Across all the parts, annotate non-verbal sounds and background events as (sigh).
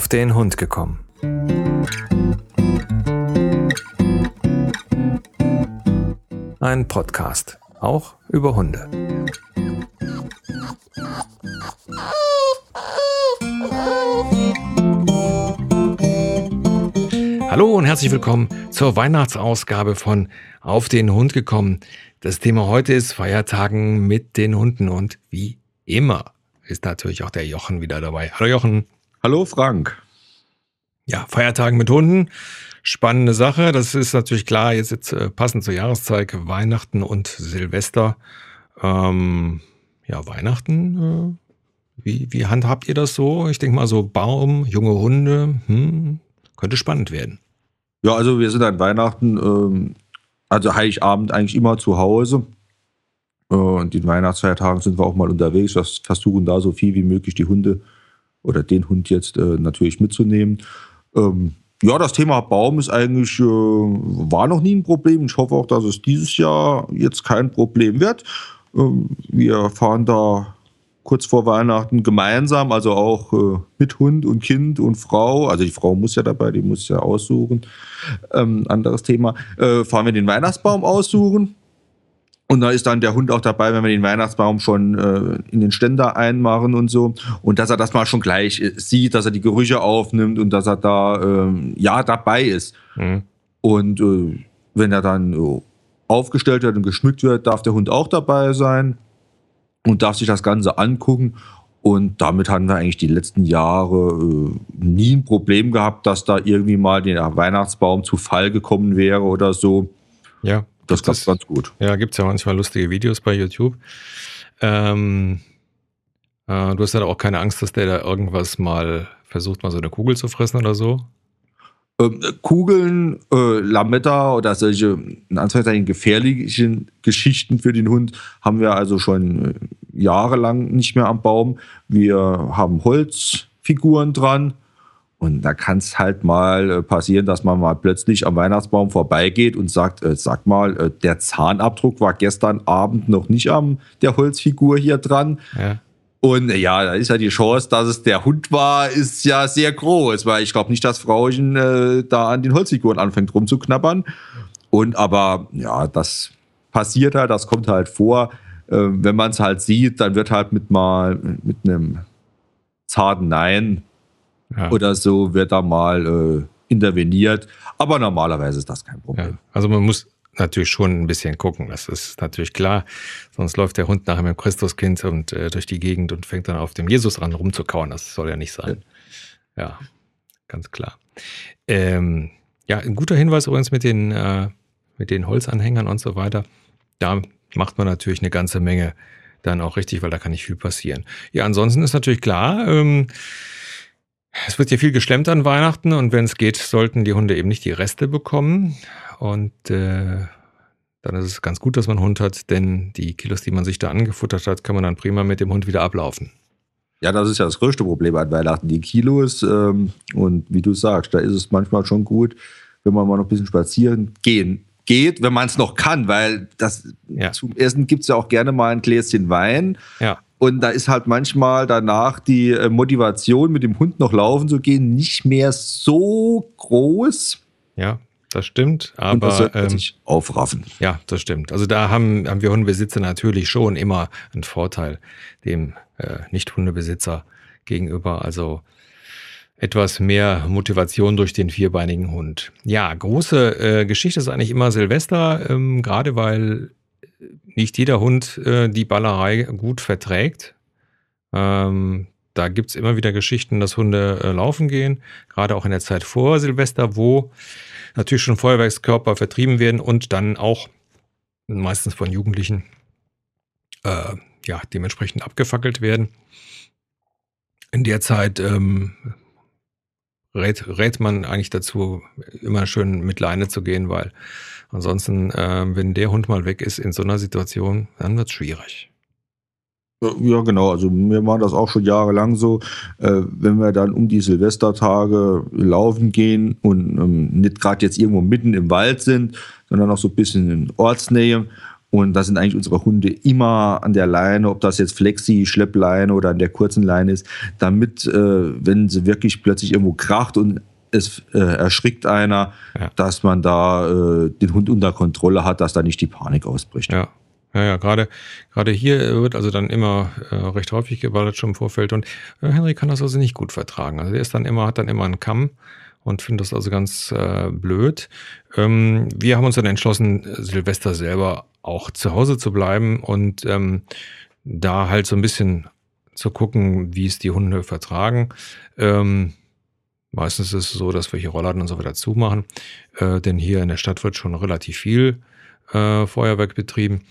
Auf den Hund gekommen. Ein Podcast, auch über Hunde. Hallo und herzlich willkommen zur Weihnachtsausgabe von Auf den Hund gekommen. Das Thema heute ist Feiertagen mit den Hunden und wie immer ist natürlich auch der Jochen wieder dabei. Hallo Jochen. Hallo Frank. Ja, Feiertagen mit Hunden. Spannende Sache. Das ist natürlich klar, jetzt, jetzt äh, passend zur Jahreszeit, Weihnachten und Silvester. Ähm, ja, Weihnachten, äh, wie, wie handhabt ihr das so? Ich denke mal so Baum, junge Hunde, hm, könnte spannend werden. Ja, also wir sind an Weihnachten, ähm, also Heiligabend eigentlich immer zu Hause. Äh, und den Weihnachtsfeiertagen sind wir auch mal unterwegs. Wir versuchen da so viel wie möglich die Hunde oder den Hund jetzt äh, natürlich mitzunehmen. Ähm, ja, das Thema Baum ist eigentlich, äh, war noch nie ein Problem. Ich hoffe auch, dass es dieses Jahr jetzt kein Problem wird. Ähm, wir fahren da kurz vor Weihnachten gemeinsam, also auch äh, mit Hund und Kind und Frau. Also die Frau muss ja dabei, die muss ja aussuchen. Ähm, anderes Thema. Äh, fahren wir den Weihnachtsbaum aussuchen. Und da ist dann der Hund auch dabei, wenn wir den Weihnachtsbaum schon äh, in den Ständer einmachen und so. Und dass er das mal schon gleich äh, sieht, dass er die Gerüche aufnimmt und dass er da ähm, ja dabei ist. Mhm. Und äh, wenn er dann äh, aufgestellt wird und geschmückt wird, darf der Hund auch dabei sein und darf sich das Ganze angucken. Und damit haben wir eigentlich die letzten Jahre äh, nie ein Problem gehabt, dass da irgendwie mal der Weihnachtsbaum zu Fall gekommen wäre oder so. Ja das klappt ganz gut. Ja, gibt es ja manchmal lustige Videos bei YouTube. Ähm, äh, du hast ja auch keine Angst, dass der da irgendwas mal versucht, mal so eine Kugel zu fressen oder so? Ähm, Kugeln, äh, Lametta oder solche in Anführungszeichen gefährlichen Geschichten für den Hund haben wir also schon äh, jahrelang nicht mehr am Baum. Wir haben Holzfiguren dran und da kann es halt mal äh, passieren, dass man mal plötzlich am Weihnachtsbaum vorbeigeht und sagt, äh, sag mal, äh, der Zahnabdruck war gestern Abend noch nicht am der Holzfigur hier dran. Ja. Und äh, ja, da ist ja die Chance, dass es der Hund war, ist ja sehr groß, weil ich glaube nicht, dass Frauchen äh, da an den Holzfiguren anfängt rumzuknabbern. Und aber ja, das passiert halt, das kommt halt vor. Äh, wenn man es halt sieht, dann wird halt mit mal mit einem zarten Nein ja. oder so wird da mal äh, interveniert. Aber normalerweise ist das kein Problem. Ja. Also man muss natürlich schon ein bisschen gucken, das ist natürlich klar. Sonst läuft der Hund nachher mit dem Christuskind und äh, durch die Gegend und fängt dann auf dem Jesus ran rumzukauen. Das soll ja nicht sein. Ja, ja ganz klar. Ähm, ja, ein guter Hinweis übrigens mit den, äh, mit den Holzanhängern und so weiter. Da macht man natürlich eine ganze Menge dann auch richtig, weil da kann nicht viel passieren. Ja, ansonsten ist natürlich klar, ähm, es wird ja viel geschlemmt an Weihnachten und wenn es geht, sollten die Hunde eben nicht die Reste bekommen. Und äh, dann ist es ganz gut, dass man einen Hund hat, denn die Kilos, die man sich da angefuttert hat, kann man dann prima mit dem Hund wieder ablaufen. Ja, das ist ja das größte Problem an Weihnachten, die Kilos. Ähm, und wie du sagst, da ist es manchmal schon gut, wenn man mal noch ein bisschen spazieren gehen geht, wenn man es noch kann, weil das ja. zum Essen gibt es ja auch gerne mal ein Gläschen Wein. Ja. Und da ist halt manchmal danach die äh, Motivation, mit dem Hund noch laufen zu gehen, nicht mehr so groß. Ja, das stimmt. Aber und das ähm, sich aufraffen. Ja, das stimmt. Also da haben, haben wir Hundebesitzer natürlich schon immer einen Vorteil dem äh, Nicht-Hundebesitzer gegenüber. Also etwas mehr Motivation durch den vierbeinigen Hund. Ja, große äh, Geschichte ist eigentlich immer Silvester, ähm, gerade weil nicht jeder Hund äh, die Ballerei gut verträgt. Ähm, da gibt es immer wieder Geschichten, dass Hunde äh, laufen gehen, gerade auch in der Zeit vor Silvester, wo natürlich schon Feuerwerkskörper vertrieben werden und dann auch meistens von Jugendlichen äh, ja, dementsprechend abgefackelt werden. In der Zeit ähm, rät, rät man eigentlich dazu, immer schön mit Leine zu gehen, weil ansonsten, äh, wenn der Hund mal weg ist in so einer Situation, dann wird es schwierig. Ja, genau. Also mir war das auch schon jahrelang so, äh, wenn wir dann um die Silvestertage laufen gehen und ähm, nicht gerade jetzt irgendwo mitten im Wald sind, sondern auch so ein bisschen in Ortsnähe Und da sind eigentlich unsere Hunde immer an der Leine, ob das jetzt Flexi, Schleppleine oder an der kurzen Leine ist, damit, äh, wenn sie wirklich plötzlich irgendwo kracht und es äh, erschrickt einer, ja. dass man da äh, den Hund unter Kontrolle hat, dass da nicht die Panik ausbricht. Ja. Ja, ja, gerade, gerade hier wird also dann immer äh, recht häufig geballert schon im Vorfeld und äh, Henry kann das also nicht gut vertragen. Also der ist dann immer, hat dann immer einen Kamm und findet das also ganz äh, blöd. Ähm, wir haben uns dann entschlossen, Silvester selber auch zu Hause zu bleiben und ähm, da halt so ein bisschen zu gucken, wie es die Hunde vertragen. Ähm, meistens ist es so, dass wir hier Rollladen und so weiter zumachen, äh, denn hier in der Stadt wird schon relativ viel äh, Feuerwerk betrieben.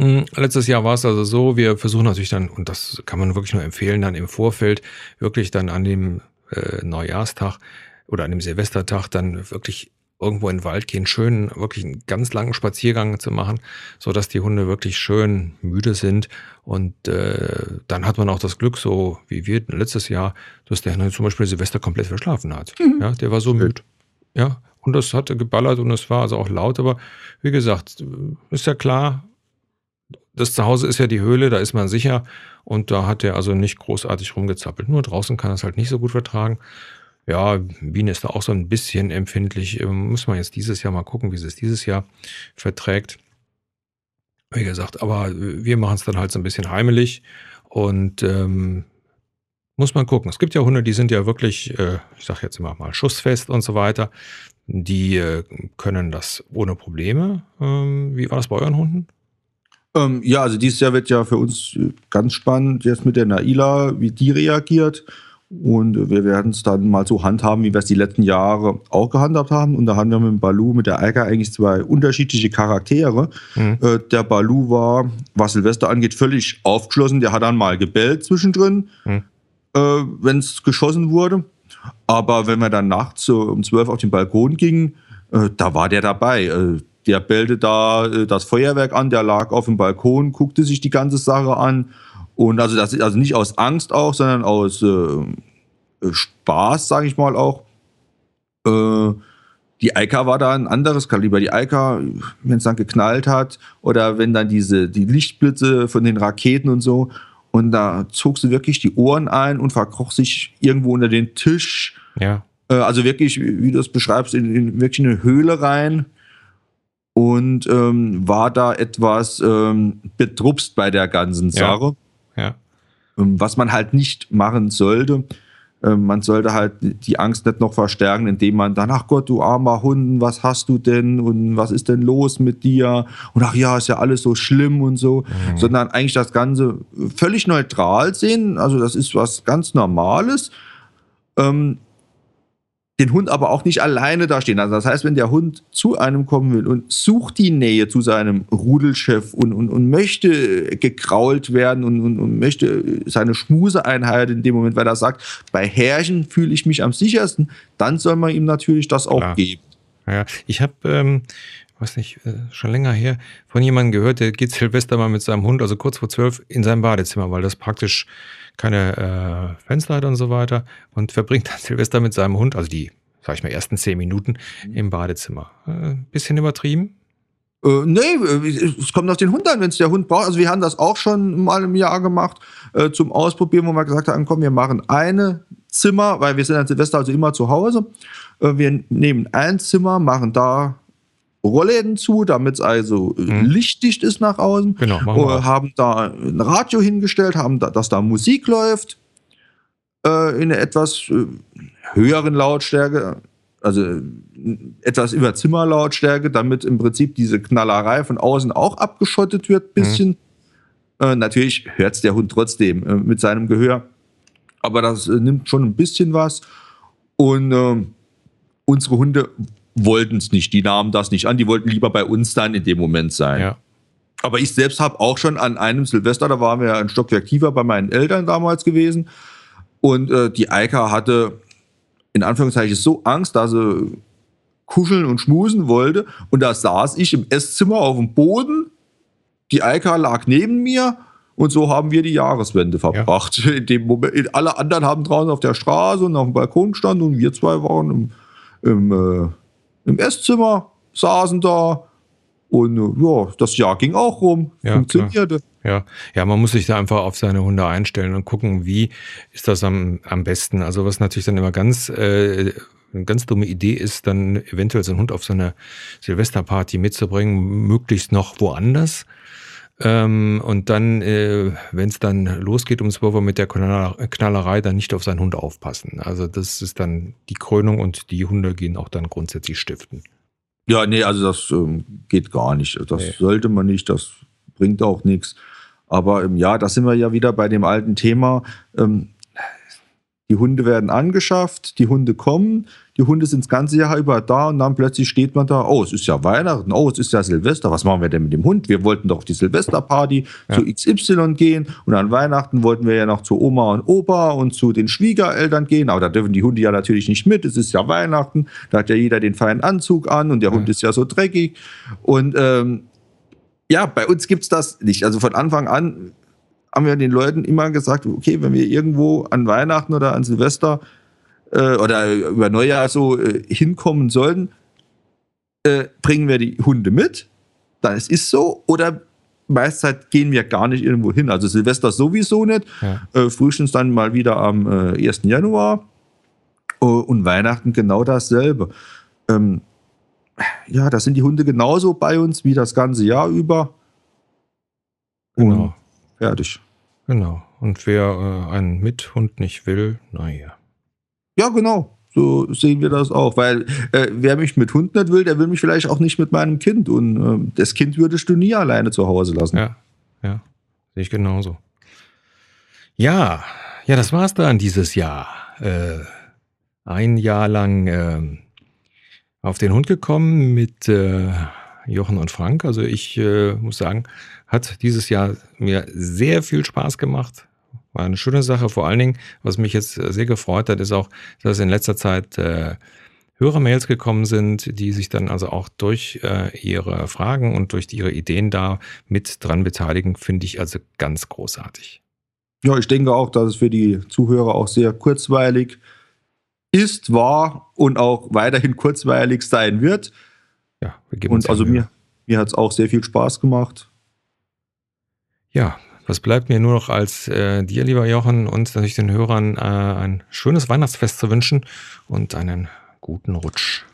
Hm, letztes Jahr war es also so, wir versuchen natürlich dann, und das kann man wirklich nur empfehlen, dann im Vorfeld wirklich dann an dem äh, Neujahrstag oder an dem Silvestertag dann wirklich irgendwo in den Wald gehen, schön wirklich einen ganz langen Spaziergang zu machen, so dass die Hunde wirklich schön müde sind und äh, dann hat man auch das Glück, so wie wir letztes Jahr, dass der Hunde zum Beispiel Silvester komplett verschlafen hat. Mhm. Ja, der war so müde. Ja, und das hatte geballert und es war also auch laut, aber wie gesagt, ist ja klar, das Zuhause ist ja die Höhle, da ist man sicher und da hat er also nicht großartig rumgezappelt. Nur draußen kann er es halt nicht so gut vertragen. Ja, Wien ist da auch so ein bisschen empfindlich. Ähm, muss man jetzt dieses Jahr mal gucken, wie sie es dieses Jahr verträgt. Wie gesagt, aber wir machen es dann halt so ein bisschen heimelig und ähm, muss man gucken. Es gibt ja Hunde, die sind ja wirklich, äh, ich sage jetzt immer mal, schussfest und so weiter. Die äh, können das ohne Probleme. Ähm, wie war das bei euren Hunden? Ähm, ja, also dieses Jahr wird ja für uns äh, ganz spannend jetzt mit der Naila, wie die reagiert. Und wir werden es dann mal so handhaben, wie wir es die letzten Jahre auch gehandhabt haben. Und da haben wir mit dem Balu, mit der Eika eigentlich zwei unterschiedliche Charaktere. Mhm. Äh, der Balu war, was Silvester angeht, völlig aufgeschlossen. Der hat dann mal gebellt zwischendrin, mhm. äh, wenn es geschossen wurde. Aber wenn wir dann nachts so um zwölf auf den Balkon gingen, äh, da war der dabei. Äh, der bellte da äh, das Feuerwerk an, der lag auf dem Balkon, guckte sich die ganze Sache an. Und also das ist also nicht aus Angst auch, sondern aus äh, Spaß, sage ich mal auch. Äh, die Eika war da ein anderes Kaliber. Die Eika, wenn es dann geknallt hat oder wenn dann diese die Lichtblitze von den Raketen und so und da zog sie wirklich die Ohren ein und verkroch sich irgendwo unter den Tisch. Ja. Äh, also wirklich, wie du das beschreibst, in, in wirklich eine Höhle rein und ähm, war da etwas ähm, betrupst bei der ganzen Sache. Ja. Ja. Ähm, was man halt nicht machen sollte. Ähm, man sollte halt die Angst nicht noch verstärken, indem man dann, ach Gott, du armer Hund, was hast du denn und was ist denn los mit dir? Und ach ja, ist ja alles so schlimm und so, mhm. sondern eigentlich das Ganze völlig neutral sehen. Also das ist was ganz Normales. Ähm, den Hund aber auch nicht alleine da stehen. Also das heißt, wenn der Hund zu einem kommen will und sucht die Nähe zu seinem Rudelchef und, und, und möchte gekrault werden und, und, und möchte seine Schmuseeinheit in dem Moment, weil er sagt, bei Herrchen fühle ich mich am sichersten, dann soll man ihm natürlich das auch Klar. geben. Ja, ich habe, ähm, weiß nicht, äh, schon länger her, von jemandem gehört, der geht Silvester mal mit seinem Hund, also kurz vor zwölf, in sein Badezimmer, weil das praktisch keine äh, Fenster hat und so weiter und verbringt dann (laughs) Silvester mit seinem Hund, also die, sag ich mal, ersten zehn Minuten mhm. im Badezimmer. Äh, bisschen übertrieben? Äh, nee, äh, es kommt auf den Hund an, wenn es der Hund braucht. Also wir haben das auch schon mal im Jahr gemacht äh, zum Ausprobieren, wo wir gesagt haben, komm, wir machen eine Zimmer, weil wir sind an Silvester also immer zu Hause. Äh, wir nehmen ein Zimmer, machen da Rollläden zu, damit es also äh, mhm. lichtdicht ist nach außen. Genau, machen wir. Äh, haben da ein Radio hingestellt, haben da, dass da Musik läuft äh, in einer etwas äh, höheren Lautstärke, also äh, etwas über Zimmerlautstärke, damit im Prinzip diese Knallerei von außen auch abgeschottet wird, bisschen. Mhm. Äh, natürlich hört es der Hund trotzdem mit seinem Gehör, aber das nimmt schon ein bisschen was. Und ähm, unsere Hunde wollten es nicht, die nahmen das nicht an, die wollten lieber bei uns dann in dem Moment sein. Ja. Aber ich selbst habe auch schon an einem Silvester, da waren wir ein Stockwerk tiefer bei meinen Eltern damals gewesen. Und äh, die Eika hatte in Anführungszeichen so Angst, dass sie kuscheln und schmusen wollte. Und da saß ich im Esszimmer auf dem Boden. Die Eika lag neben mir. Und so haben wir die Jahreswende verbracht. Ja. (laughs) In dem Moment, alle anderen haben draußen auf der Straße und auf dem Balkon gestanden und wir zwei waren im, im äh, im Esszimmer, saßen da Und ja, das Jahr ging auch rum, Ja, funktionierte. Ja, ja, man muss sich da einfach auf seine Hunde einstellen und gucken, wie ist das am, am besten. Also was natürlich dann immer ganz äh, eine ganz dumme Idee ist, dann eventuell so einen Hund auf so eine Silvesterparty mitzubringen, möglichst noch woanders. Ähm, und dann, äh, wenn es dann losgeht um 12 Uhr mit der Knaller- Knallerei, dann nicht auf seinen Hund aufpassen. Also das ist dann die Krönung und die Hunde gehen auch dann grundsätzlich stiften. Ja, nee, also das ähm, geht gar nicht. Das Nee. sollte man nicht, das bringt auch nichts. Aber ähm, ja, da sind wir ja wieder bei dem alten Thema. Ähm, die Hunde werden angeschafft, die Hunde kommen, die Hunde sind das ganze Jahr über da und dann plötzlich steht man da, oh, es ist ja Weihnachten, oh, es ist ja Silvester, was machen wir denn mit dem Hund? Wir wollten doch auf die Silvesterparty Ja. zu XY gehen und an Weihnachten wollten wir ja noch zu Oma und Opa und zu den Schwiegereltern gehen, aber da dürfen die Hunde ja natürlich nicht mit, es ist ja Weihnachten, da hat ja jeder den feinen Anzug an und der Hund Ja. ist ja so dreckig und ähm, ja, bei uns gibt's das nicht. Also von Anfang an haben wir den Leuten immer gesagt, okay, wenn wir irgendwo an Weihnachten oder an Silvester äh, oder über Neujahr so äh, hinkommen sollten, äh, bringen wir die Hunde mit, dann es ist so, oder meist Zeit gehen wir gar nicht irgendwo hin. Also Silvester sowieso nicht, Ja. äh, frühestens dann mal wieder am äh, 1. Januar äh, und Weihnachten genau dasselbe. Ähm, ja, da sind die Hunde genauso bei uns wie das ganze Jahr über. Genau. Fertig. Genau. Und wer äh, einen Mithund nicht will, naja. Ja, genau. So sehen wir das auch. Weil äh, wer mich mit Hund nicht will, der will mich vielleicht auch nicht mit meinem Kind. Und ähm, das Kind würdest du nie alleine zu Hause lassen. Ja, ja. Sehe ich genauso. Ja, ja, das war's dann dieses Jahr. Äh, ein Jahr lang ähm, auf den Hund gekommen mit äh, Jochen und Frank. Also ich äh, muss sagen, hat dieses Jahr mir sehr viel Spaß gemacht. War eine schöne Sache. Vor allen Dingen, was mich jetzt sehr gefreut hat, ist auch, dass in letzter Zeit äh, Hörermails gekommen sind, die sich dann also auch durch äh, ihre Fragen und durch ihre Ideen da mit dran beteiligen, finde ich also ganz großartig. Ja, ich denke auch, dass es für die Zuhörer auch sehr kurzweilig ist, war und auch weiterhin kurzweilig sein wird. Ja, wir geben uns Und also ja Mühe. mir, mir hat es auch sehr viel Spaß gemacht. Ja, was bleibt mir nur noch als äh, dir, lieber Jochen, und natürlich den Hörern äh, ein schönes Weihnachtsfest zu wünschen und einen guten Rutsch.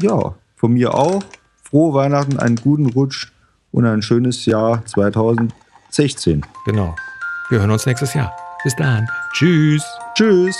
Ja, von mir auch. Frohe Weihnachten, einen guten Rutsch und ein schönes Jahr 2016. Genau. Wir hören uns nächstes Jahr. Bis dann. Tschüss. Tschüss.